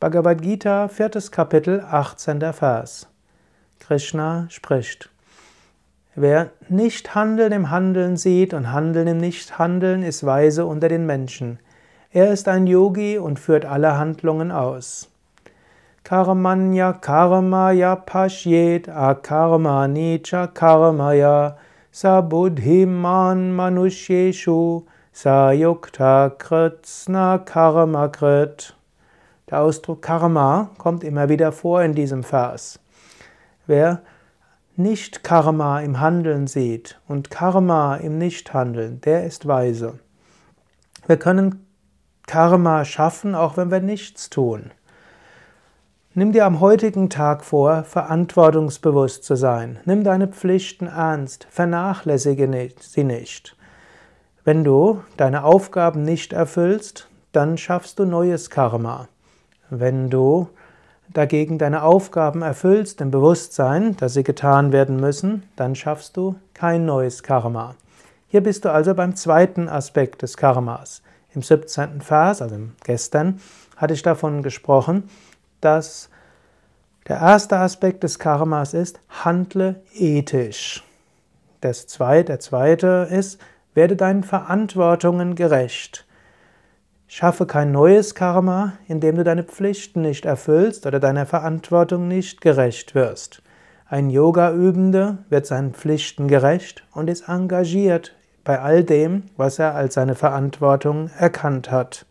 Bhagavad Gita, viertes Kapitel, 18. Vers. Krishna spricht. Wer nicht Handeln im Handeln sieht und Handeln im Nichthandeln, ist weise unter den Menschen. Er ist ein Yogi und führt alle Handlungen aus. Karmanya karmaya pashyet akarmani cha karmaya sabudhiman manushyeshu sayukta kritsna karmakrit. Der Ausdruck Karma kommt immer wieder vor in diesem Vers. Wer nicht Karma im Handeln sieht und Karma im Nichthandeln, der ist weise. Wir können Karma schaffen, auch wenn wir nichts tun. Nimm dir am heutigen Tag vor, verantwortungsbewusst zu sein. Nimm deine Pflichten ernst, vernachlässige sie nicht. Wenn du deine Aufgaben nicht erfüllst, dann schaffst du neues Karma. Wenn du dagegen deine Aufgaben erfüllst im Bewusstsein, dass sie getan werden müssen, dann schaffst du kein neues Karma. Hier bist du also beim zweiten Aspekt des Karmas. Im 17. Vers, also gestern, hatte ich davon gesprochen, dass der erste Aspekt des Karmas ist, handle ethisch. Das zweite, der zweite ist, werde deinen Verantwortungen gerecht. Schaffe kein neues Karma, indem du deine Pflichten nicht erfüllst oder deiner Verantwortung nicht gerecht wirst. Ein Yoga-Übende wird seinen Pflichten gerecht und ist engagiert bei all dem, was er als seine Verantwortung erkannt hat.